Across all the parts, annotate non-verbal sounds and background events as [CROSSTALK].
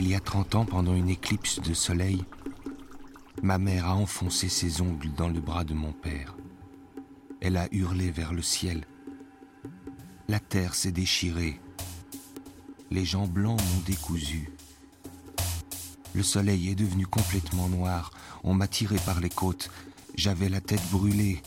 Il y a 30 ans, pendant une éclipse de soleil, ma mère a enfoncé ses ongles dans le bras de mon père. Elle a hurlé vers le ciel. La terre s'est déchirée. Les gens blancs m'ont décousu. Le soleil est devenu complètement noir. On m'a tiré par les côtes. J'avais la tête brûlée.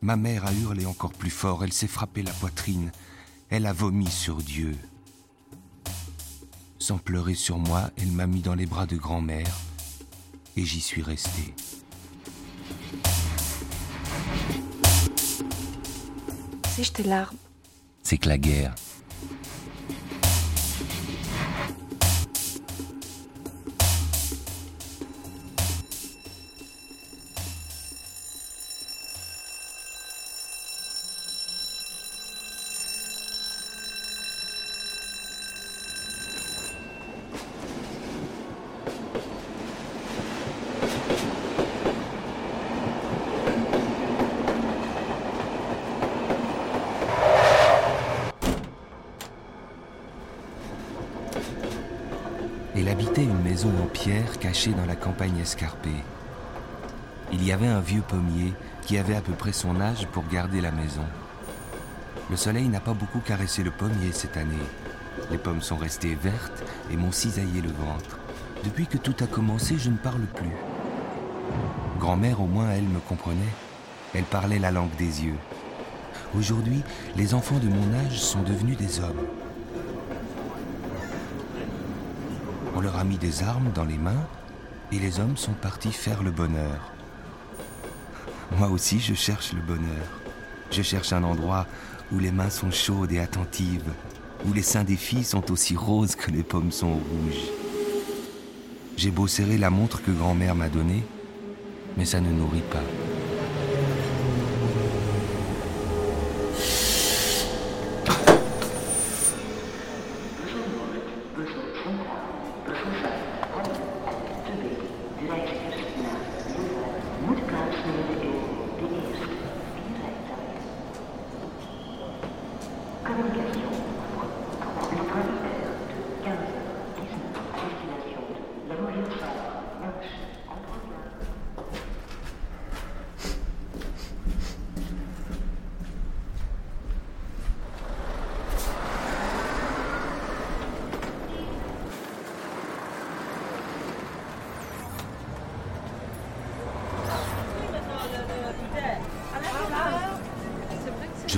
Ma mère a hurlé encore plus fort. Elle s'est frappée la poitrine. Elle a vomi sur Dieu. Sans pleurer sur moi, elle m'a mis dans les bras de grand-mère et j'y suis resté. C'est tes larmes. C'est que la guerre, en pierre cachée dans la campagne escarpée. Il y avait un vieux pommier qui avait à peu près son âge pour garder la maison. Le soleil n'a pas beaucoup caressé le pommier cette année. Les pommes sont restées vertes et m'ont cisaillé le ventre. Depuis que tout a commencé, je ne parle plus. Grand-mère, au moins, elle me comprenait. Elle parlait la langue des yeux. Aujourd'hui, les enfants de mon âge sont devenus des hommes. On leur a mis des armes dans les mains et les hommes sont partis faire le bonheur. Moi aussi, je cherche le bonheur. Je cherche un endroit où les mains sont chaudes et attentives, où les seins des filles sont aussi roses que les pommes sont rouges. J'ai beau serrer la montre que grand-mère m'a donnée, mais ça ne nourrit pas.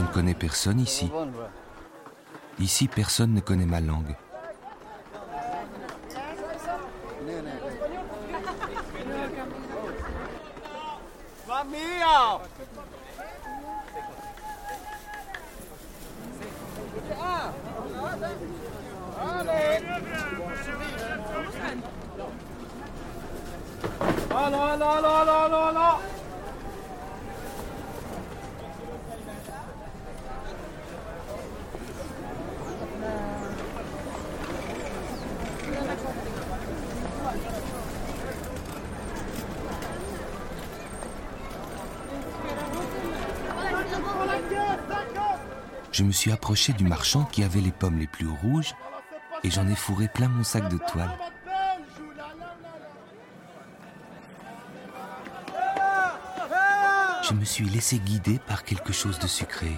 Ne connais personne ici. Ici, personne ne connaît ma langue. Je me suis approché du marchand qui avait les pommes les plus rouges et j'en ai fourré plein mon sac de toile. Je me suis laissé guider par quelque chose de sucré.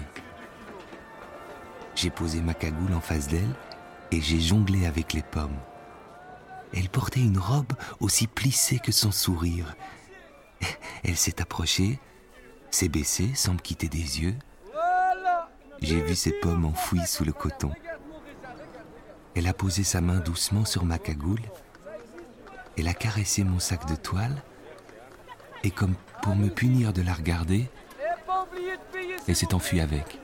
J'ai posé ma cagoule en face d'elle et j'ai jonglé avec les pommes. Elle portait une robe aussi plissée que son sourire. Elle s'est approchée, s'est baissée sans me quitter des yeux. J'ai vu ses pommes enfouies sous le coton. Elle a posé sa main doucement sur ma cagoule. Elle a caressé mon sac de toile. Et comme pour me punir de la regarder, elle s'est enfuie avec.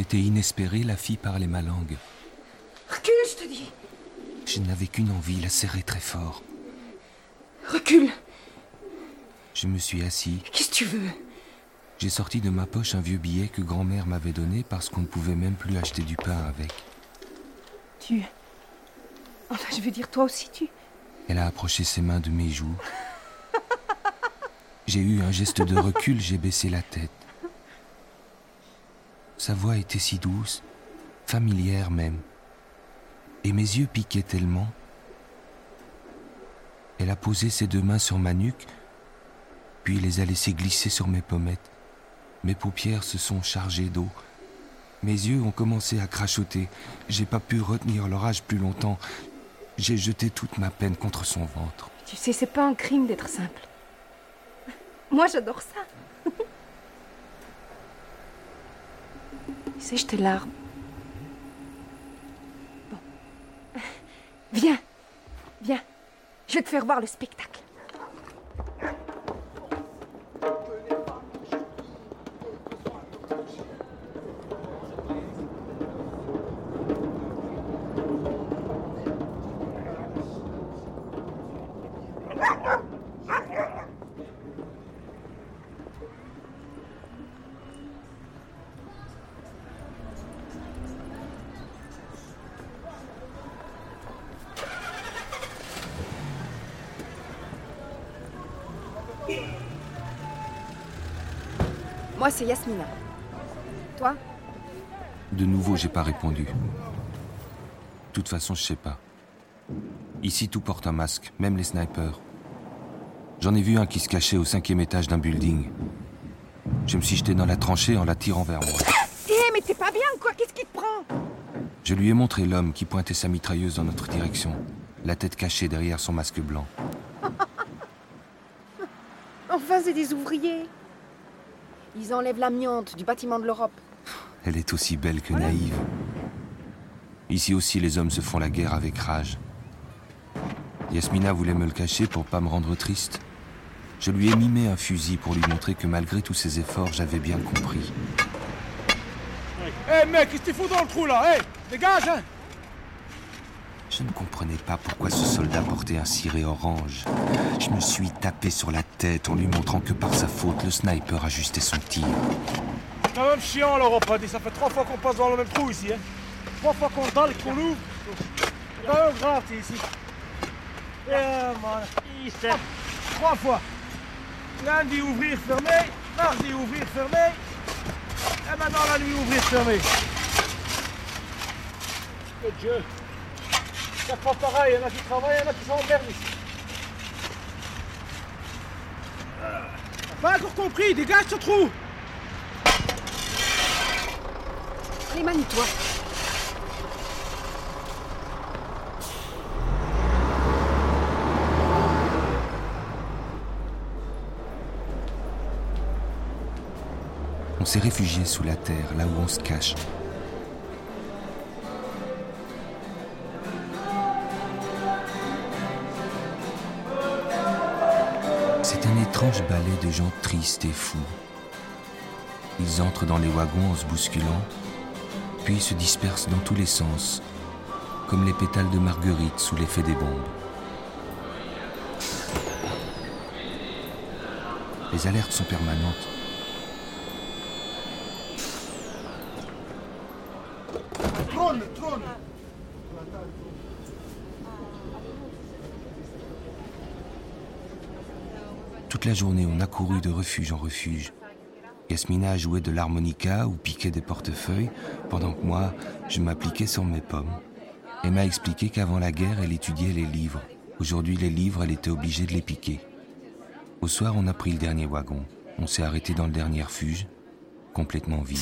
C'était inespéré, la fille parlait ma langue. Recule, je te dis. Je n'avais qu'une envie, la serrer très fort. Recule. Je me suis assis. Qu'est-ce que tu veux? J'ai sorti de ma poche un vieux billet que grand-mère m'avait donné parce qu'on ne pouvait même plus acheter du pain avec. Tu. Enfin, je veux dire, toi aussi, tu. Elle a approché ses mains de mes joues. J'ai eu un geste de recul, j'ai baissé la tête. Sa voix était si douce, familière même. Et mes yeux piquaient tellement. Elle a posé ses deux mains sur ma nuque, puis les a laissées glisser sur mes pommettes. Mes paupières se sont chargées d'eau. Mes yeux ont commencé à crachoter. J'ai pas pu retenir l'orage plus longtemps. J'ai jeté toute ma peine contre son ventre. Tu sais, c'est pas un crime d'être simple. Moi, j'adore ça. [LAUGHS] tu sais, je te larme. Bon. [LAUGHS] Viens. Viens. Je vais te faire voir le spectacle. Moi, c'est Yasmina. Toi? De nouveau, j'ai pas répondu. De toute façon, je sais pas. Ici, tout porte un masque, même les snipers. J'en ai vu un qui se cachait au cinquième étage d'un building. Je me suis jeté dans la tranchée en la tirant vers moi. Hé, mais t'es pas bien ou quoi? Qu'est-ce qui te prend? Je lui ai montré l'homme qui pointait sa mitrailleuse dans notre direction, la tête cachée derrière son masque blanc. [LAUGHS] Enfin, c'est des ouvriers. Ils enlèvent l'amiante du bâtiment de l'Europe. Elle est aussi belle que naïve. Ici aussi, les hommes se font la guerre avec rage. Yasmina voulait me le cacher pour pas me rendre triste. Je lui ai mimé un fusil pour lui montrer que malgré tous ses efforts, j'avais bien compris. Hé mec, qu'est-ce que tu fous dans le trou là Hé, dégage hein Je ne comprenais pas pourquoi ce soldat portait un ciré orange. Je me suis tapé sur la tête en lui montrant que par sa faute, le sniper ajustait son tir. C'est quand même chiant l'Europe, hein. ça fait trois fois qu'on passe dans le même trou ici. Hein. Trois fois qu'on dalle et qu'on l'ouvre. C'est quand même grave t'es ici. Man. Hop, Trois fois. Lundi ouvrir, fermer. Mardi ouvrir, fermer. Et maintenant la nuit ouvrir, fermer. Que Dieu. Chaque fois pareil, il y en a qui travaillent, il y en a qui s'emmerdent ici. T'as Pas encore compris, dégage ce trou Allez, manie-toi. On s'est réfugié sous la terre, là où on se cache. Étrange ballet de gens tristes et fous. Ils entrent dans les wagons en se bousculant, puis se dispersent dans tous les sens, comme les pétales de marguerite sous l'effet des bombes. Les alertes sont permanentes. Trône, trône Toute la journée, on a couru de refuge en refuge. Yasmina joué de l'harmonica ou piquait des portefeuilles, pendant que moi, je m'appliquais sur mes pommes. Elle m'a expliqué qu'avant la guerre, elle étudiait les livres. Aujourd'hui, les livres, elle était obligée de les piquer. Au soir, on a pris le dernier wagon. On s'est arrêté dans le dernier refuge, complètement vide.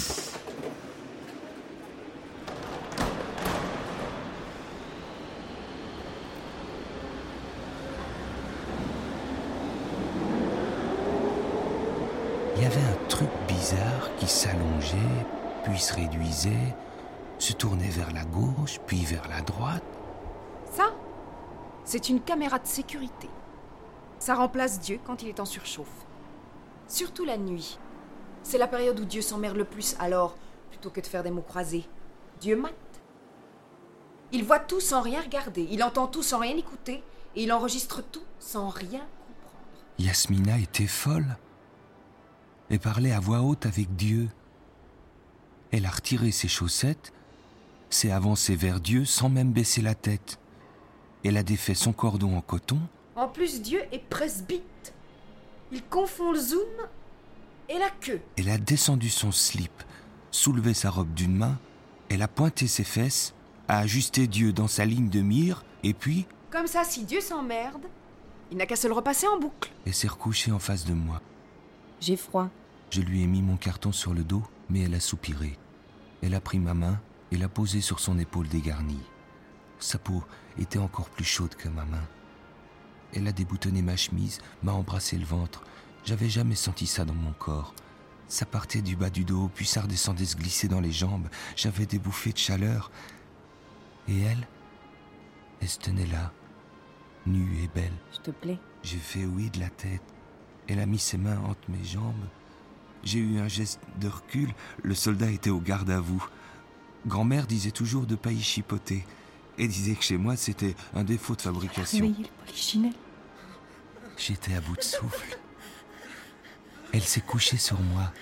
Il y avait un truc bizarre qui s'allongeait, puis se réduisait, se tournait vers la gauche, puis vers la droite. Ça, c'est une caméra de sécurité. Ça remplace Dieu quand il est en surchauffe. Surtout la nuit. C'est la période où Dieu s'emmerde le plus, alors plutôt que de faire des mots croisés. Dieu mate. Il voit tout sans rien regarder, il entend tout sans rien écouter, et il enregistre tout sans rien comprendre. Yasmina était folle et parlait à voix haute avec Dieu. Elle a retiré ses chaussettes, s'est avancée vers Dieu sans même baisser la tête. Elle a défait son cordon en coton. En plus, Dieu est presbyte. Il confond le zoom et la queue. Elle a descendu son slip, soulevé sa robe d'une main, elle a pointé ses fesses, a ajusté Dieu dans sa ligne de mire, et puis, Comme ça, si Dieu s'emmerde, il n'a qu'à se le repasser en boucle. elle s'est recouchée en face de moi. J'ai froid. Je lui ai mis mon carton sur le dos, mais elle a soupiré. Elle a pris ma main et l'a posée sur son épaule dégarnie. Sa peau était encore plus chaude que ma main. Elle a déboutonné ma chemise, m'a embrassé le ventre. J'avais jamais senti ça dans mon corps. Ça partait du bas du dos, puis ça redescendait se glisser dans les jambes. J'avais des bouffées de chaleur. Et elle? Elle se tenait là, nue et belle. Je te plais. J'ai fait oui de la tête. Elle a mis ses mains entre mes jambes. J'ai eu un geste de recul. Le soldat était au garde à vous. Grand-mère disait toujours de pas y chipoter. Et disait que chez moi, c'était un défaut de fabrication. le polichinelle. J'étais à bout de souffle. Elle s'est couchée sur moi.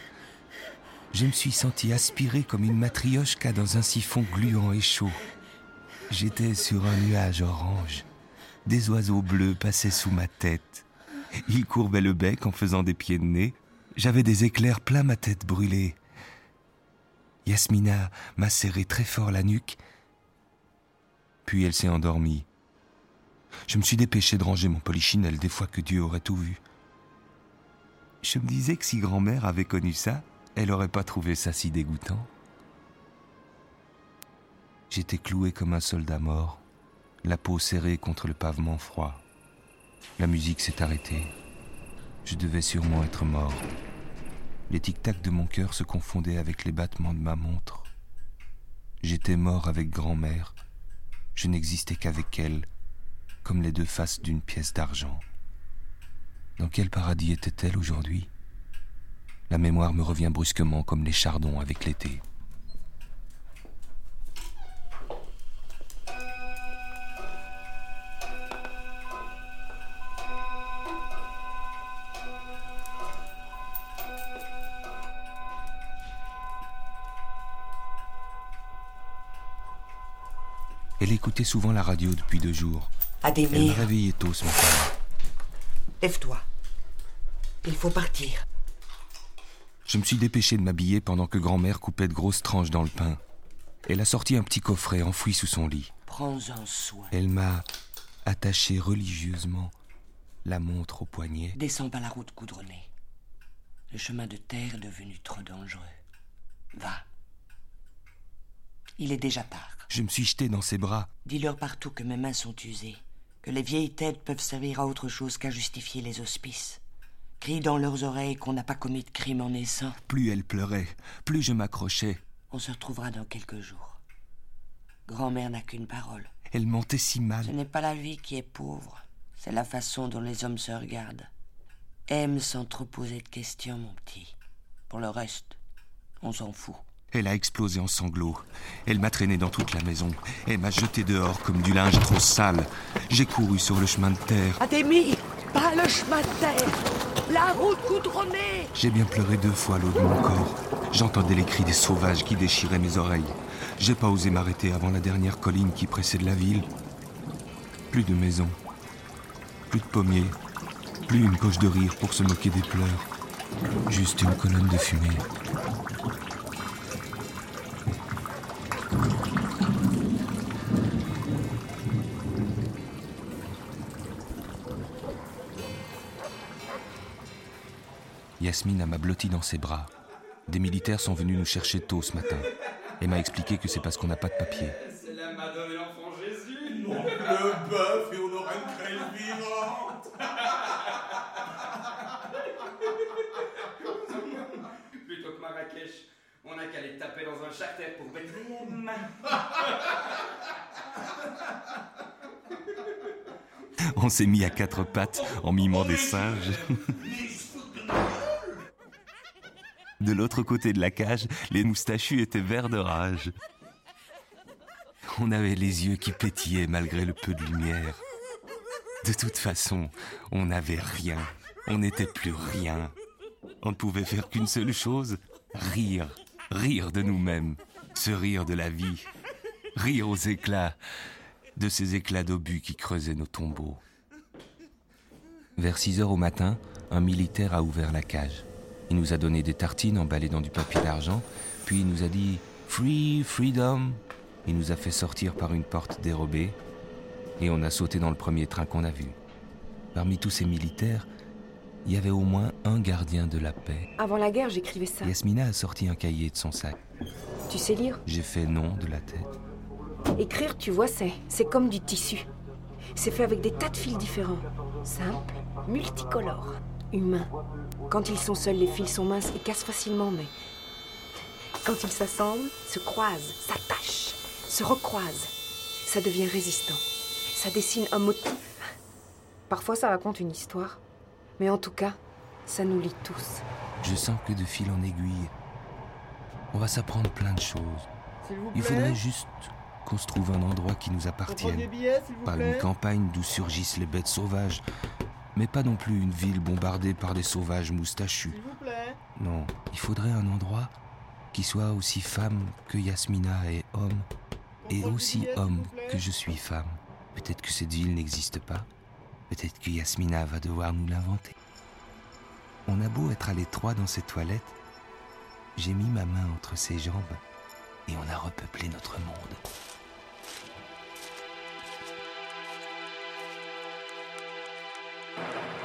Je me suis senti aspiré comme une matriochka dans un siphon gluant et chaud. J'étais sur un nuage orange. Des oiseaux bleus passaient sous ma tête. Ils courbaient le bec en faisant des pieds de nez. J'avais des éclairs plein ma tête brûlée. Yasmina m'a serré très fort la nuque. Puis elle s'est endormie. Je me suis dépêché de ranger mon polichinelle des fois que Dieu aurait tout vu. Je me disais que si grand-mère avait connu ça, elle aurait pas trouvé ça si dégoûtant. J'étais cloué comme un soldat mort, la peau serrée contre le pavement froid. La musique s'est arrêtée. Je devais sûrement être mort. Les tic-tac de mon cœur se confondaient avec les battements de ma montre. J'étais mort avec grand-mère. Je n'existais qu'avec elle, comme les deux faces d'une pièce d'argent. Dans quel paradis était-elle aujourd'hui? La mémoire me revient brusquement comme les chardons avec l'été. Elle écoutait souvent la radio depuis deux jours. Elle me réveillait tôt ce matin. lève-toi. Il faut partir. Je me suis dépêché de m'habiller pendant que grand-mère coupait de grosses tranches dans le pain. Elle a sorti un petit coffret enfoui sous son lit. Prends-en soin. Elle m'a attaché religieusement la montre au poignet. Descends pas la route goudronnée. Le chemin de terre est devenu trop dangereux. Va. Il est déjà tard. Je me suis jeté dans ses bras. Dis-leur partout que mes mains sont usées, que les vieilles têtes peuvent servir à autre chose qu'à justifier les hospices. Crie dans leurs oreilles qu'on n'a pas commis de crime en naissant. Plus elle pleurait, plus je m'accrochais. On se retrouvera dans quelques jours. Grand-mère n'a qu'une parole. Elle mentait si mal. Ce n'est pas la vie qui est pauvre, c'est la façon dont les hommes se regardent. Aime sans trop poser de questions, mon petit. Pour le reste, on s'en fout. Elle a explosé en sanglots. Elle m'a traîné dans toute la maison. Elle m'a jeté dehors comme du linge trop sale. J'ai couru sur le chemin de terre. Adémir, pas le chemin de terre, la route goudronnée. J'ai bien pleuré deux fois l'eau de mon corps. J'entendais les cris des sauvages qui déchiraient mes oreilles. J'ai pas osé m'arrêter avant la dernière colline qui précède la ville. Plus de maisons, plus de pommiers, plus une poche de rire pour se moquer des pleurs. Juste une colonne de fumée. Yasmine m'a blotti dans ses bras. Des militaires sont venus nous chercher tôt ce matin et m'a expliqué que c'est parce qu'on n'a pas de papier. C'est la Madone et l'enfant Jésus Non, le bœuf et on aura une crèche vivante [LAUGHS] Plutôt que Marrakech, on a qu'à les taper dans un charter pour Bethléem On s'est mis à quatre pattes en mimant des singes. De l'autre côté de la cage, les moustachus étaient verts de rage. On avait les yeux qui pétillaient malgré le peu de lumière. De toute façon, on n'avait rien. On n'était plus rien. On ne pouvait faire qu'une seule chose, rire. Rire de nous-mêmes. Se rire de la vie. Rire aux éclats. De ces éclats d'obus qui creusaient nos tombeaux. Vers 6 heures au matin, un militaire a ouvert la cage. Il nous a donné des tartines emballées dans du papier d'argent, puis il nous a dit Free, freedom. Il nous a fait sortir par une porte dérobée, et on a sauté dans le premier train qu'on a vu. Parmi tous ces militaires, il y avait au moins un gardien de la paix. Avant la guerre, j'écrivais ça. Yasmina a sorti un cahier de son sac. Tu sais lire? J'ai fait non de la tête. Écrire, tu vois, c'est, c'est comme du tissu. C'est fait avec des tas de fils différents. Simple, multicolores, humains. Quand ils sont seuls, les fils sont minces et cassent facilement, mais quand ils s'assemblent, se croisent, s'attachent, se recroisent, ça devient résistant. Ça dessine un motif. Parfois, ça raconte une histoire. Mais en tout cas, ça nous lie tous. Je sens que de fil en aiguille, on va s'apprendre plein de choses. S'il vous plaît. Il faudrait juste qu'on se trouve un endroit qui nous appartienne. billets, vous Pas plaît. une campagne d'où surgissent les bêtes sauvages, mais pas non plus une ville bombardée par des sauvages moustachus. S'il vous plaît. Non, il faudrait un endroit qui soit aussi femme que Yasmina est homme, et aussi homme que je suis femme. Peut-être que cette ville n'existe pas, peut-être que Yasmina va devoir nous l'inventer. On a beau être à l'étroit dans ces toilettes, j'ai mis ma main entre ses jambes et on a repeuplé notre monde. Bye.